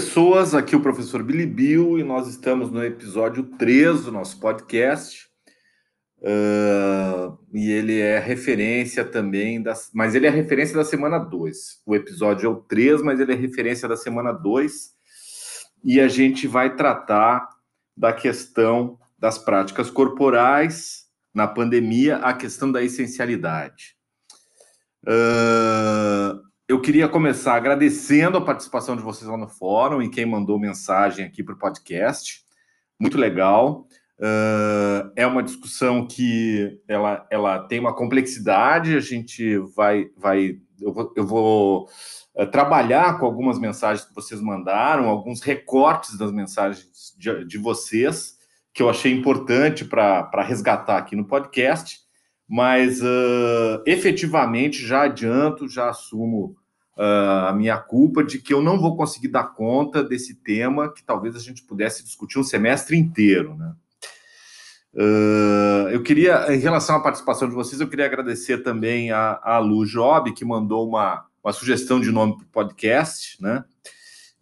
Pessoas, aqui o professor Billy Bill e nós estamos no episódio 3 do nosso podcast. Uh, e ele é referência também, das, mas ele é referência da semana 2. O episódio é o 3, mas ele é referência da semana 2. E a gente vai tratar da questão das práticas corporais na pandemia, a questão da essencialidade. Uh, eu queria começar agradecendo a participação de vocês lá no fórum e quem mandou mensagem aqui para o podcast. Muito legal. Uh, é uma discussão que ela, ela tem uma complexidade. A gente vai, vai eu vou, eu vou uh, trabalhar com algumas mensagens que vocês mandaram, alguns recortes das mensagens de, de vocês que eu achei importante para resgatar aqui no podcast. Mas uh, efetivamente já adianto, já assumo uh, a minha culpa de que eu não vou conseguir dar conta desse tema que talvez a gente pudesse discutir um semestre inteiro, né? Uh, eu queria, em relação à participação de vocês, eu queria agradecer também a, a Lu Job, que mandou uma, uma sugestão de nome para o podcast, né?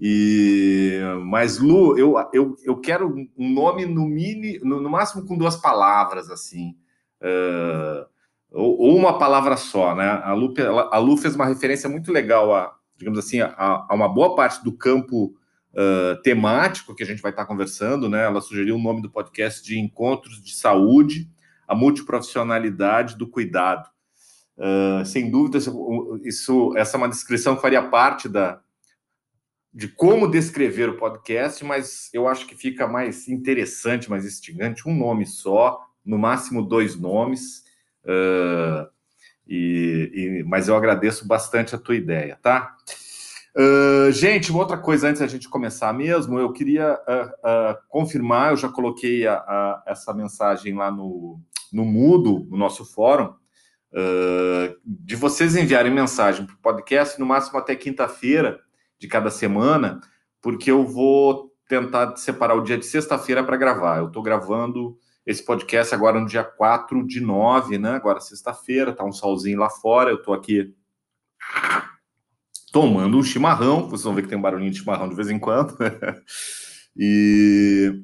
E, mas, Lu, eu, eu, eu quero um nome no, mini, no, no máximo com duas palavras, assim. Uh, ou, uma palavra só, né? A Lu, a Lu fez uma referência muito legal a, digamos assim, a, a uma boa parte do campo uh, temático que a gente vai estar conversando, né? Ela sugeriu o nome do podcast de Encontros de Saúde, a multiprofissionalidade do cuidado. Uh, sem dúvida, isso, essa é uma descrição que faria parte da, de como descrever o podcast, mas eu acho que fica mais interessante, mais instigante, um nome só, no máximo dois nomes. Uh, e, e, mas eu agradeço bastante a tua ideia, tá? Uh, gente, uma outra coisa antes da gente começar mesmo, eu queria uh, confirmar, eu já coloquei a, a, essa mensagem lá no, no Mudo, no nosso fórum, de vocês enviarem mensagem para o podcast no máximo até quinta-feira de cada semana, porque eu vou tentar separar o dia de sexta-feira para gravar. Eu estou gravando esse podcast agora no dia 4 de 9, né? Agora sexta-feira, tá um solzinho lá fora, eu tô aqui tomando um chimarrão, vocês vão ver que tem um barulhinho de chimarrão de vez em quando. e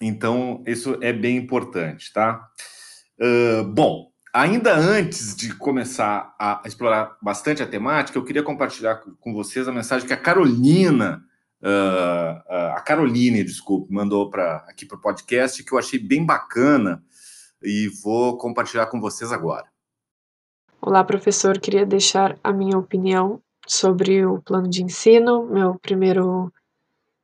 então isso é bem importante, tá? Uh, bom, ainda antes de começar a explorar bastante a temática, eu queria compartilhar com vocês a mensagem que a Carolina Uh, a Caroline, desculpe, mandou para aqui para o podcast que eu achei bem bacana e vou compartilhar com vocês agora. Olá, professor. Queria deixar a minha opinião sobre o plano de ensino. Meu primeiro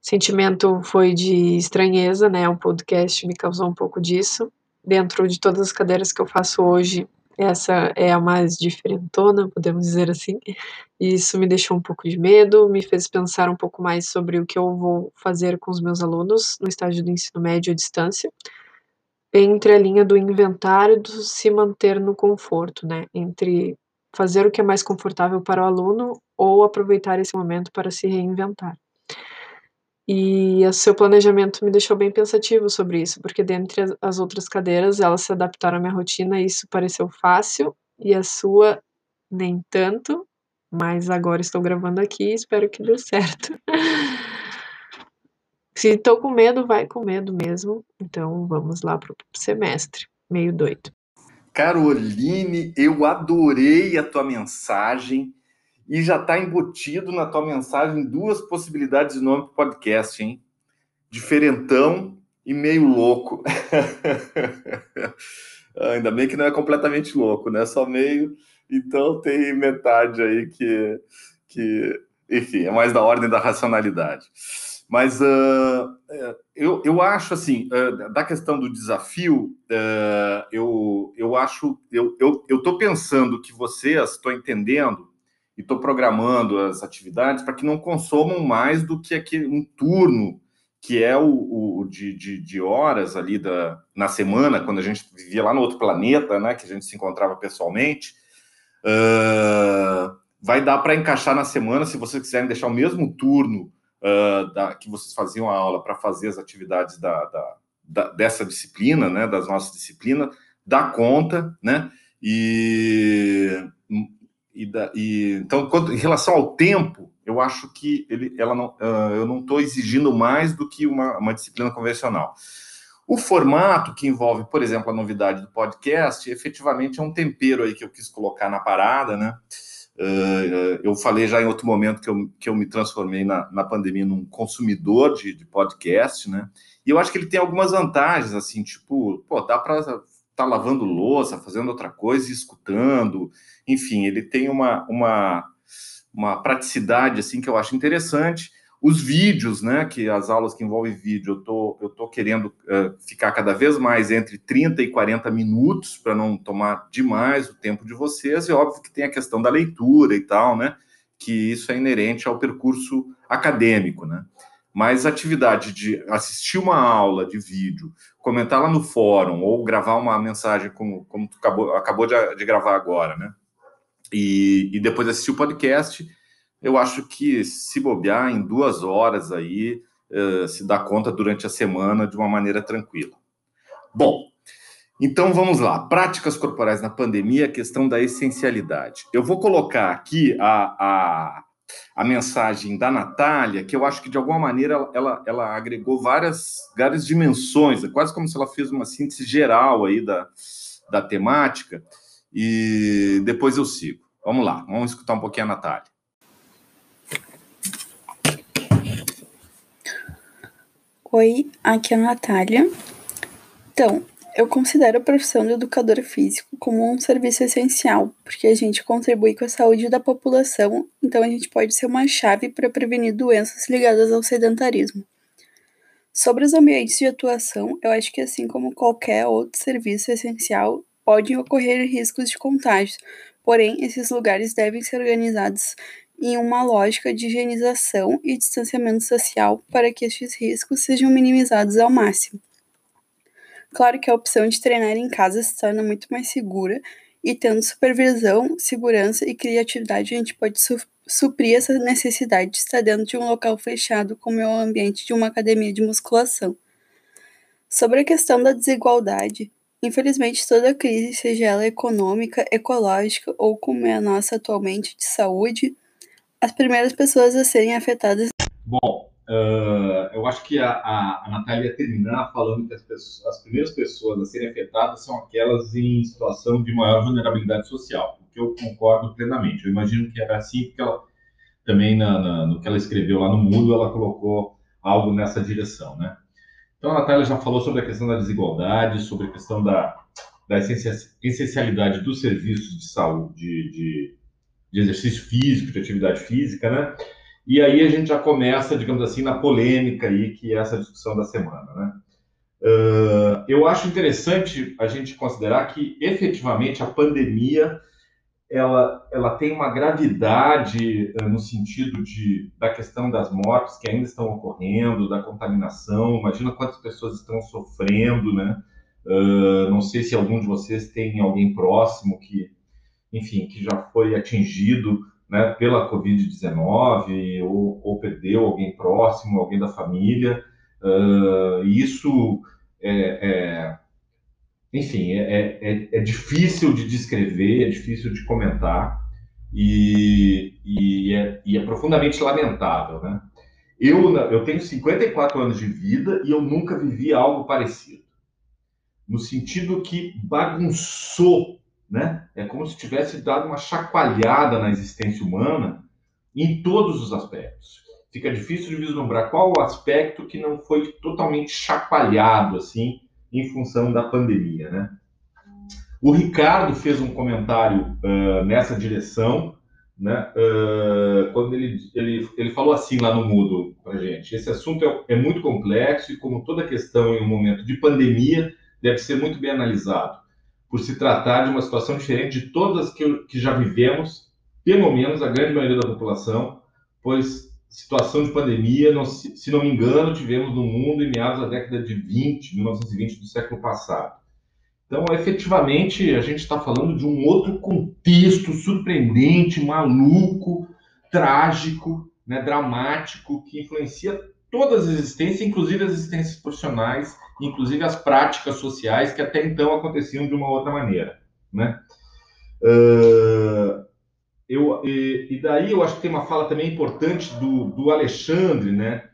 sentimento foi de estranheza, né? O podcast me causou um pouco disso. Dentro de todas as cadeiras que eu faço hoje, essa é a mais diferentona, podemos dizer assim. E isso me deixou um pouco de medo, me fez pensar um pouco mais sobre o que eu vou fazer com os meus alunos no estágio do ensino médio à distância, entre a linha do inventário e do se manter no conforto, né? Entre fazer o que é mais confortável para o aluno ou aproveitar esse momento para se reinventar. E o seu planejamento me deixou bem pensativo sobre isso, porque dentre as outras cadeiras, elas se adaptaram à minha rotina e isso pareceu fácil, e a sua nem tanto, mas agora estou gravando aqui e espero que dê certo. Se estou com medo, vai com medo mesmo. Então vamos lá para o semestre. Meio doido. Caroline, eu adorei a tua mensagem e já está embutido na tua mensagem duas possibilidades de nome para podcast, hein? Diferentão e meio louco. Ainda bem que não é completamente louco, né? Só meio. Então tem metade aí que, que enfim, é mais da ordem da racionalidade. Mas uh, eu, eu acho assim, uh, da questão do desafio, uh, eu, eu acho, eu estou eu pensando que vocês, estou entendendo, e estou programando as atividades para que não consomam mais do que aquele, um turno que é o, o de, de, de, horas ali da, na semana, quando a gente vivia lá no outro planeta, né, que a gente se encontrava pessoalmente, uh, vai dar para encaixar na semana, se vocês quiserem deixar o mesmo turno uh, da, que vocês faziam a aula para fazer as atividades da, da, da, dessa disciplina, né, das nossas disciplinas, dá conta, né, e e, da, e então, em relação ao tempo, eu acho que ele, ela não, uh, eu não estou exigindo mais do que uma, uma disciplina convencional. O formato que envolve, por exemplo, a novidade do podcast, efetivamente é um tempero aí que eu quis colocar na parada, né? Uh, eu falei já em outro momento que eu, que eu me transformei na, na pandemia num consumidor de, de podcast, né? E eu acho que ele tem algumas vantagens, assim, tipo, pô, dá para estar tá lavando louça, fazendo outra coisa escutando. Enfim, ele tem uma, uma, uma praticidade, assim, que eu acho interessante. Os vídeos, né, que as aulas que envolvem vídeo, eu tô, eu tô querendo uh, ficar cada vez mais entre 30 e 40 minutos para não tomar demais o tempo de vocês. E óbvio que tem a questão da leitura e tal, né, que isso é inerente ao percurso acadêmico, né. Mas a atividade de assistir uma aula de vídeo, comentar lá no fórum ou gravar uma mensagem como, como tu acabou, acabou de, de gravar agora, né, e, e depois assistir o podcast eu acho que se bobear em duas horas aí, uh, se dá conta durante a semana de uma maneira tranquila. Bom, então vamos lá. Práticas corporais na pandemia, questão da essencialidade. Eu vou colocar aqui a, a, a mensagem da Natália, que eu acho que de alguma maneira ela, ela agregou várias, várias dimensões, é quase como se ela fez uma síntese geral aí da, da temática, e depois eu sigo. Vamos lá, vamos escutar um pouquinho a Natália. Oi, aqui é a Natália. Então, eu considero a profissão de educador físico como um serviço essencial, porque a gente contribui com a saúde da população, então a gente pode ser uma chave para prevenir doenças ligadas ao sedentarismo. Sobre os ambientes de atuação, eu acho que assim como qualquer outro serviço essencial, podem ocorrer riscos de contágio, porém esses lugares devem ser organizados em uma lógica de higienização e distanciamento social para que estes riscos sejam minimizados ao máximo. Claro que a opção de treinar em casa se torna muito mais segura e tendo supervisão, segurança e criatividade, a gente pode su suprir essa necessidade de estar dentro de um local fechado, como é o ambiente de uma academia de musculação. Sobre a questão da desigualdade, infelizmente toda crise, seja ela econômica, ecológica ou como é a nossa atualmente de saúde, as primeiras pessoas a serem afetadas. Bom, uh, eu acho que a, a, a Natália ia terminar falando que as, pessoas, as primeiras pessoas a serem afetadas são aquelas em situação de maior vulnerabilidade social, o que eu concordo plenamente. Eu imagino que era assim, porque ela também na, na, no que ela escreveu lá no Mundo, ela colocou algo nessa direção, né? Então a Natália já falou sobre a questão da desigualdade, sobre a questão da, da essencialidade dos serviços de saúde, de, de de exercício físico, de atividade física, né? E aí a gente já começa, digamos assim, na polêmica aí, que é essa discussão da semana, né? Uh, eu acho interessante a gente considerar que efetivamente a pandemia ela, ela tem uma gravidade uh, no sentido de, da questão das mortes que ainda estão ocorrendo, da contaminação. Imagina quantas pessoas estão sofrendo, né? Uh, não sei se algum de vocês tem alguém próximo que enfim, que já foi atingido né, pela Covid-19 ou, ou, perdeu alguém próximo, alguém da família. Uh, isso é, é enfim, é, é, é, difícil de descrever, é difícil de comentar e, e, é, e é profundamente lamentável, né? Eu, eu tenho 54 anos de vida e eu nunca vivi algo parecido. No sentido que bagunçou né? É como se tivesse dado uma chacoalhada na existência humana em todos os aspectos. Fica difícil de vislumbrar qual o aspecto que não foi totalmente chacoalhado assim em função da pandemia, né? O Ricardo fez um comentário uh, nessa direção, né? Uh, quando ele, ele, ele falou assim lá no Mudo para gente: esse assunto é, é muito complexo e, como toda questão em um momento de pandemia, deve ser muito bem analisado por se tratar de uma situação diferente de todas que, que já vivemos, pelo menos a grande maioria da população, pois situação de pandemia, não, se não me engano, tivemos no mundo em meados da década de 20, 1920 do século passado. Então, efetivamente, a gente está falando de um outro contexto surpreendente, maluco, trágico, né, dramático, que influencia todas as existências, inclusive as existências profissionais, inclusive as práticas sociais que até então aconteciam de uma outra maneira, né? Uh, eu, e, e, daí eu acho que tem uma fala também importante do, do Alexandre, né?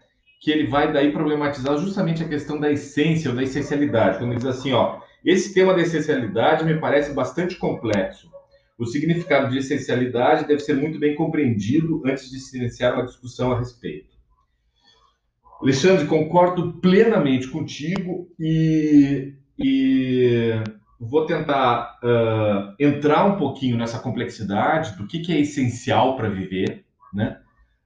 Que ele vai daí problematizar justamente a questão da essência ou da essencialidade. Quando ele diz assim, ó, esse tema da essencialidade me parece bastante complexo. O significado de essencialidade deve ser muito bem compreendido antes de se iniciar uma discussão a respeito. Alexandre, concordo plenamente contigo e, e vou tentar uh, entrar um pouquinho nessa complexidade do que, que é essencial para viver, né?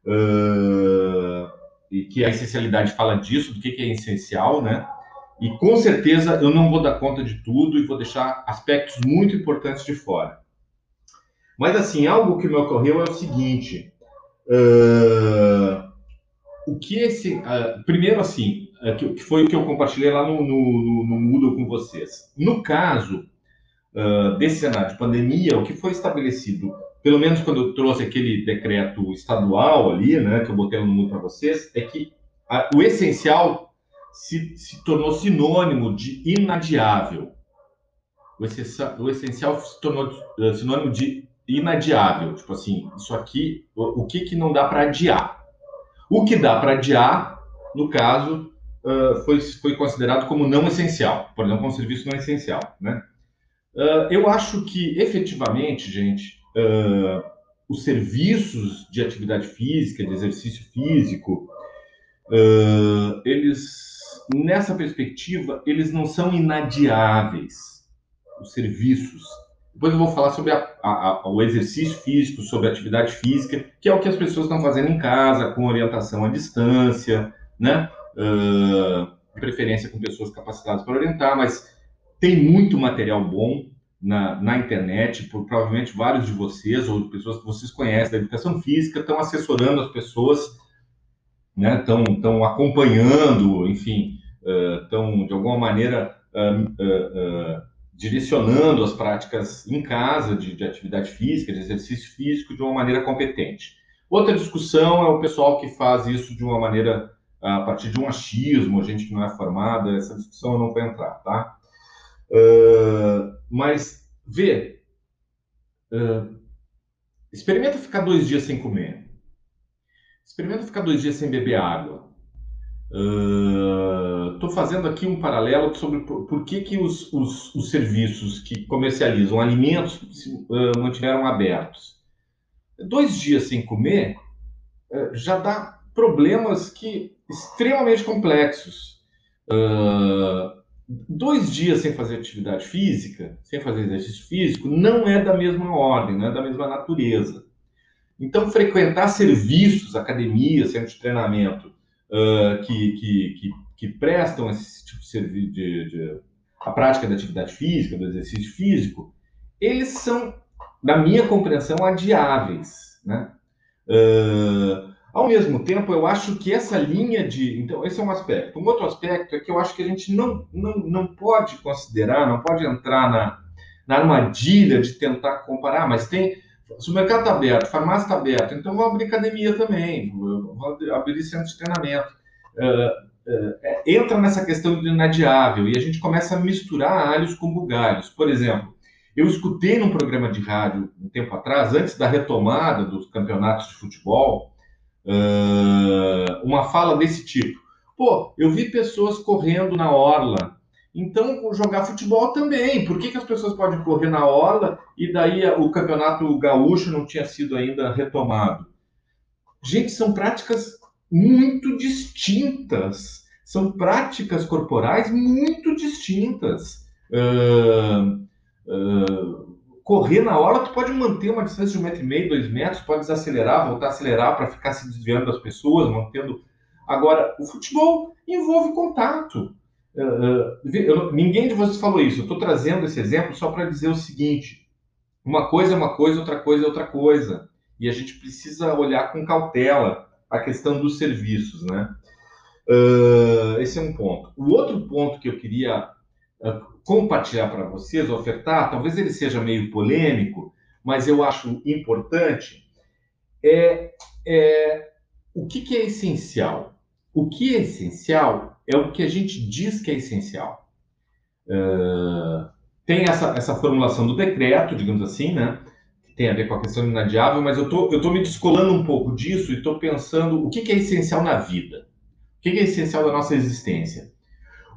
Uh, e que a essencialidade fala disso, do que, que é essencial, né? E com certeza eu não vou dar conta de tudo e vou deixar aspectos muito importantes de fora. Mas assim, algo que me ocorreu é o seguinte: uh, o que esse, primeiro assim, é, que foi o que eu compartilhei lá no, no, no, Moodle com vocês. No caso uh, desse cenário de pandemia, o que foi estabelecido, pelo menos quando eu trouxe aquele decreto estadual ali, né, que eu botei no Moodle para vocês, é que a, o essencial se, se tornou sinônimo de inadiável. O, essencial, o essencial se tornou uh, sinônimo de inadiável. Tipo assim, isso aqui, o, o que, que não dá para adiar? O que dá para adiar, no caso, uh, foi, foi considerado como não essencial, por exemplo, um serviço não essencial. Né? Uh, eu acho que, efetivamente, gente, uh, os serviços de atividade física, de exercício físico, eles, nessa perspectiva, eles não são inadiáveis, os serviços. Depois eu vou falar sobre a, a, o exercício físico, sobre atividade física, que é o que as pessoas estão fazendo em casa, com orientação à distância, né? uh, preferência com pessoas capacitadas para orientar, mas tem muito material bom na, na internet, por, provavelmente vários de vocês, ou pessoas que vocês conhecem da educação física, estão assessorando as pessoas, né, estão, estão acompanhando, enfim, estão, uh, de alguma maneira, uh, direcionando as práticas em casa de, de atividade física, de exercício físico, de uma maneira competente. Outra discussão é o pessoal que faz isso de uma maneira a partir de um achismo, gente que não é formada, essa discussão eu não vou entrar, tá? Uh, mas, vê, uh, experimenta ficar dois dias sem comer. Experimenta ficar dois dias sem beber água. Estou uh, fazendo aqui um paralelo sobre por, por que, que os, os, os, serviços que comercializam alimentos se uh, mantiveram abertos. Dois dias sem comer uh, já dá problemas que extremamente complexos. Dois dias sem fazer atividade física, sem fazer exercício físico, não é da mesma ordem, não é da mesma natureza. Então, frequentar serviços, academias, centros de treinamento uh, que, que, que, que, prestam esse tipo de serviço, de, de, a prática da atividade física, do exercício físico, eles são, na minha compreensão, adiáveis. Né? Uh, ao mesmo tempo, eu acho que essa linha de. Então, esse é um aspecto. Um outro aspecto é que eu acho que a gente não, não, não pode considerar, não pode entrar na, na armadilha de tentar comparar, mas tem. Se o mercado está aberto, farmácia está aberta, então vou abrir academia também, vou abrir centro de treinamento. Uh, uh, entra nessa questão do inadiável e a gente começa a misturar alhos com bugalhos. Por exemplo, eu escutei num programa de rádio um tempo atrás, antes da retomada dos campeonatos de futebol, uh, uma fala desse tipo. Pô, eu vi pessoas correndo na orla. Então, jogar futebol também. Por que, que as pessoas podem correr na orla e daí o campeonato gaúcho não tinha sido ainda retomado? Gente, são práticas muito distintas. São práticas corporais muito distintas. Uh, uh, correr na hora, tu pode manter uma distância de um metro e meio, dois metros, pode desacelerar, voltar a acelerar para ficar se desviando das pessoas, mantendo. Agora, o futebol envolve contato. Uh, eu, ninguém de vocês falou isso. Eu estou trazendo esse exemplo só para dizer o seguinte: uma coisa é uma coisa, outra coisa é outra coisa. E a gente precisa olhar com cautela a questão dos serviços, né? Uh, esse é um ponto. O outro ponto que eu queria uh, compartilhar para vocês, ofertar, talvez ele seja meio polêmico, mas eu acho importante, é, é o que, que é essencial. O que é essencial é o que a gente diz que é essencial. Uh, tem essa, essa formulação do decreto, digamos assim, né? tem a ver com a questão inadiável, mas eu tô, eu tô me descolando um pouco disso e estou pensando o que, que é essencial na vida. O que, que é essencial da nossa existência?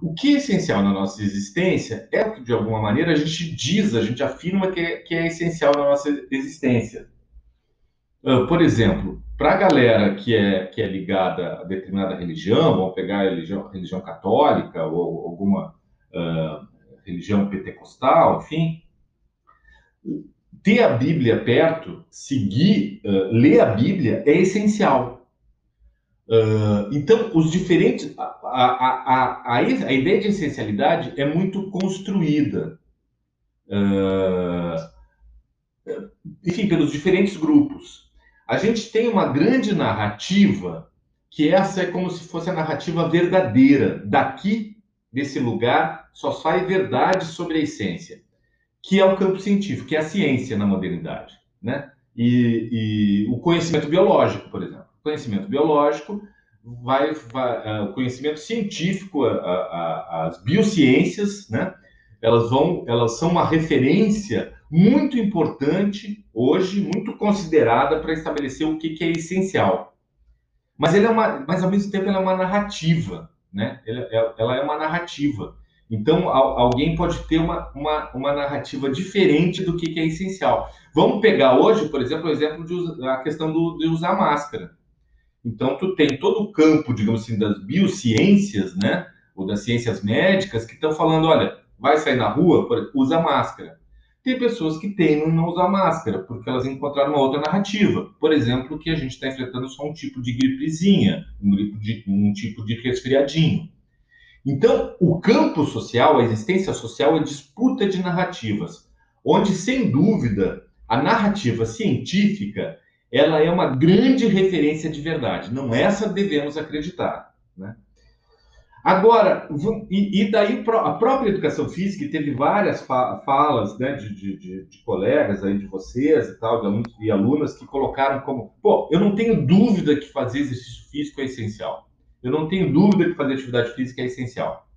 O que é essencial na nossa existência é o que, de alguma maneira, a gente diz, a gente afirma que é, que é essencial na nossa existência. Uh, por exemplo, para a galera que é, que é ligada a determinada religião, vamos pegar a religião, a religião católica ou alguma uh, religião pentecostal, enfim, ter a Bíblia perto, seguir, uh, ler a Bíblia é essencial. Uh, então, os diferentes. A, a, a, a, ideia de essencialidade é muito construída. Uh, enfim, pelos diferentes grupos. A gente tem uma grande narrativa, que essa é como se fosse a narrativa verdadeira. Daqui, desse lugar, só sai verdade sobre a essência, que é o campo científico, que é a ciência na modernidade. Né? E, e o conhecimento biológico, por exemplo conhecimento biológico, vai, vai uh, o conhecimento científico, uh, uh, as biociências, né? Elas vão, elas são uma referência muito importante hoje, muito considerada para estabelecer o que, que, é essencial. Mas ele é uma, mas ao mesmo tempo ela é uma narrativa, né? Ela, é, uma narrativa. Então, alguém pode ter uma, uma, uma narrativa diferente do que, que, é essencial. Vamos pegar hoje, por exemplo, o exemplo de a questão do, de usar máscara. Então, tu tem todo o campo, digamos assim, das biociências, né? Ou das ciências médicas que estão falando, olha, vai sair na rua, usa máscara. Tem pessoas que temem não usar máscara, porque elas encontraram uma outra narrativa. Por exemplo, que a gente está enfrentando só um tipo de gripezinha, um, de, um tipo de resfriadinho. Então, o campo social, a existência social, é disputa de narrativas, onde, sem dúvida, a narrativa científica ela é uma grande referência de verdade. Não essa devemos acreditar. Né? Agora, e, daí a própria educação física teve várias falas né, de, de, de, colegas aí de vocês e tal, de alunos e alunas que colocaram como, pô, eu não tenho dúvida que fazer exercício físico é essencial. Eu não tenho dúvida que fazer atividade física é essencial.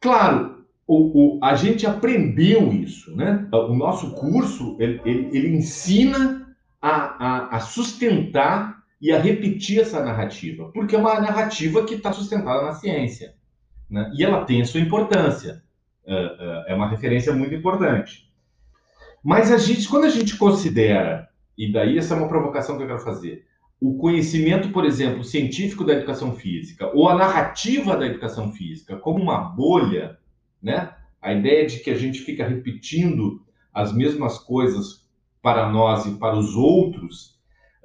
Claro, o, o, a gente aprendeu isso, né? O nosso curso ele, ele, ele ensina a, a, a sustentar e a repetir essa narrativa, porque é uma narrativa que está sustentada na ciência. Né? E ela tem a sua importância. É, é, é uma referência muito importante. Mas a gente, quando a gente considera, e daí essa é uma provocação que eu quero fazer, o conhecimento, por exemplo, científico da educação física, ou a narrativa da educação física, como uma bolha, né? a ideia de que a gente fica repetindo as mesmas coisas para nós e para os outros,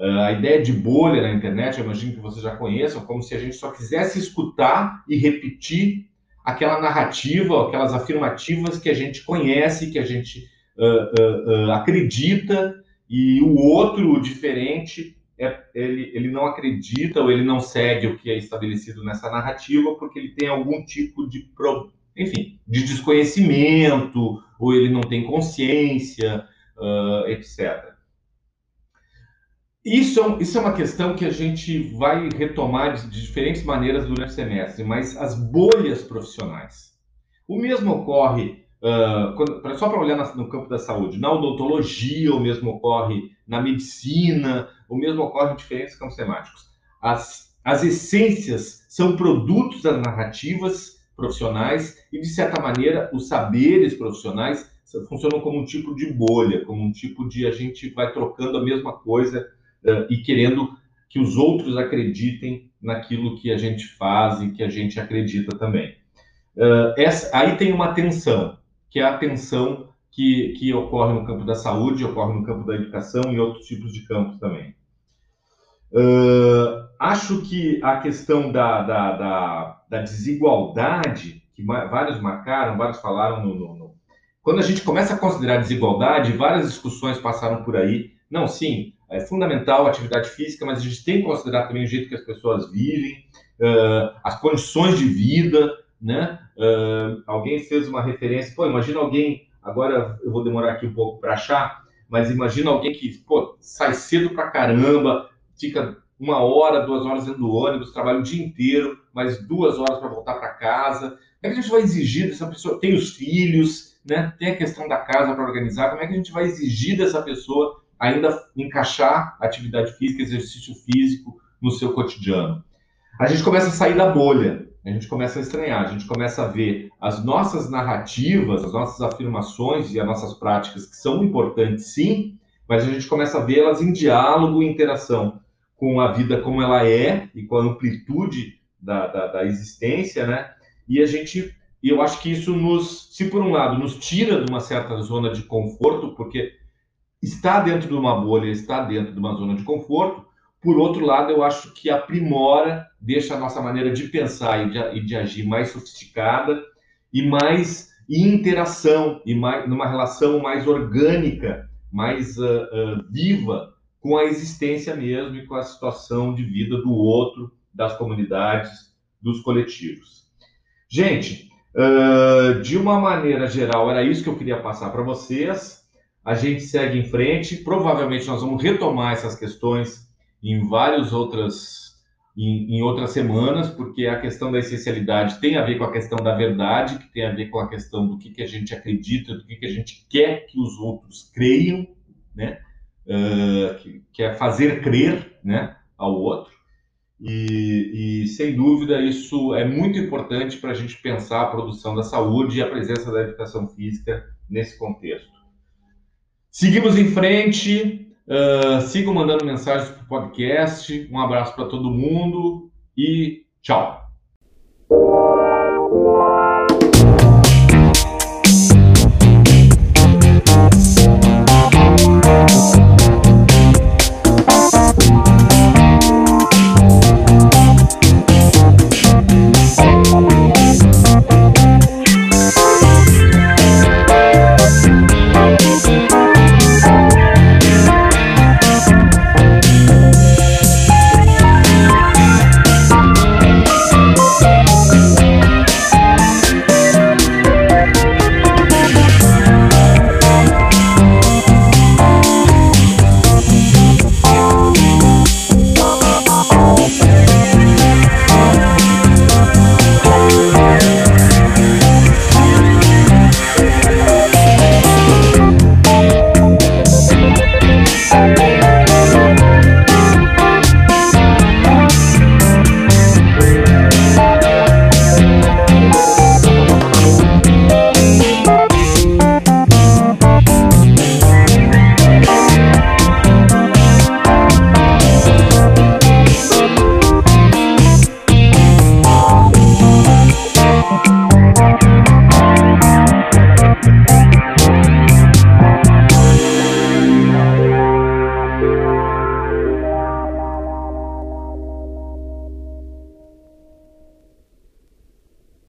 uh, a ideia de bolha na internet, eu imagino que vocês já conheçam, como se a gente só quisesse escutar e repetir aquela narrativa, aquelas afirmativas que a gente conhece, que a gente uh, uh, acredita, e o outro, o diferente, é, ele, ele não acredita ou ele não segue o que é estabelecido nessa narrativa porque ele tem algum tipo de, enfim, de desconhecimento, ou ele não tem consciência, etc. Isso é, isso é uma questão que a gente vai retomar de, de diferentes maneiras durante o semestre, mas as bolhas profissionais. O mesmo ocorre, uh, quando, só para olhar na, no campo da saúde, na odontologia, o mesmo ocorre na medicina, o mesmo ocorre em diferentes campos temáticos. As, as essências são produtos das narrativas profissionais e, de certa maneira, os saberes profissionais funcionam como um tipo de bolha, como um tipo de a gente vai trocando a mesma coisa uh, e querendo que os outros acreditem naquilo que a gente faz e que a gente acredita também. Uh, essa, aí tem uma tensão, que é a tensão que, que ocorre no campo da saúde, ocorre no campo da educação e outros tipos de campos também. Uh, acho que a questão da, da, da, da desigualdade, que vários marcaram, vários falaram no, no, quando a gente começa a considerar desigualdade, várias discussões passaram por aí. Não, sim, é fundamental a atividade física, mas a gente tem que considerar também o jeito que as pessoas vivem, uh, as condições de vida, né? Uh, alguém fez uma referência, pô, imagina alguém, agora eu vou demorar aqui um pouco para achar, mas imagina alguém que, pô, sai cedo pra caramba, fica uma hora, duas horas dentro do ônibus, trabalha o dia inteiro, mais duas horas para voltar para casa. Como é que a gente vai exigir dessa pessoa? Tem os filhos, né, tem a questão da casa para organizar, como é que a gente vai exigir dessa pessoa ainda encaixar atividade física, exercício físico no seu cotidiano? A gente começa a sair da bolha, a gente começa a estranhar, a gente começa a ver as nossas narrativas, as nossas afirmações e as nossas práticas, que são importantes sim, mas a gente começa a vê-las em diálogo e interação com a vida como ela é e com a amplitude da, da, da existência, né? E a gente, eu acho que isso nos, se por um lado nos tira de uma certa zona de conforto, porque está dentro de uma bolha, está dentro de uma zona de conforto, por outro lado, eu acho que aprimora, deixa a nossa maneira de pensar e de, e de agir mais sofisticada e mais em interação e mais, numa relação mais orgânica, mais uh, uh, viva com a existência mesmo e com a situação de vida do outro, das comunidades, dos coletivos. Gente, uh, de uma maneira geral, era isso que eu queria passar para vocês. A gente segue em frente. Provavelmente nós vamos retomar essas questões em várias outras em, em, outras semanas, porque a questão da essencialidade tem a ver com a questão da verdade, que tem a ver com a questão do que, que a gente acredita, do que, que a gente quer que os outros creiam, né? Uh, que, que, é fazer crer né, ao outro. E, e, sem dúvida, isso é muito importante para a gente pensar a produção da saúde e a presença da educação física nesse contexto. Seguimos em frente. Uh, sigam mandando mensagens para o podcast. Um abraço para todo mundo e tchau.